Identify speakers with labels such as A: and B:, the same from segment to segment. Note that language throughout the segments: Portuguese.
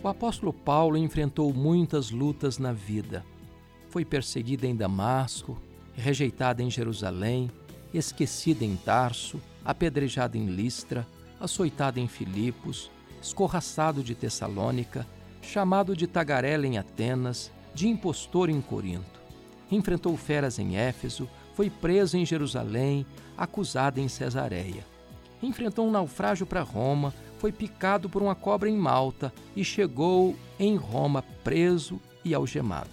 A: O apóstolo Paulo enfrentou muitas lutas na vida. Foi perseguido em Damasco, rejeitado em Jerusalém, esquecido em Tarso, apedrejado em Listra, açoitado em Filipos, escorraçado de Tessalônica, chamado de tagarela em Atenas, de impostor em Corinto. Enfrentou feras em Éfeso, foi preso em Jerusalém, acusado em Cesareia. Enfrentou um naufrágio para Roma, foi picado por uma cobra em Malta e chegou em Roma preso e algemado.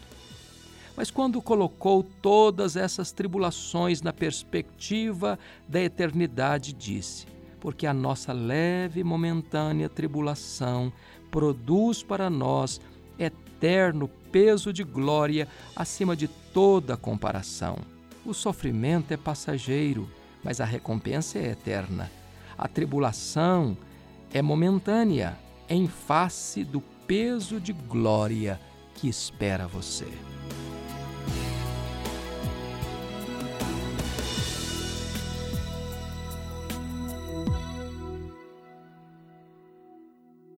A: Mas quando colocou todas essas tribulações na perspectiva da eternidade, disse: Porque a nossa leve e momentânea tribulação produz para nós eterno peso de glória acima de toda comparação. O sofrimento é passageiro, mas a recompensa é eterna. A tribulação é momentânea, em face do peso de glória que espera você.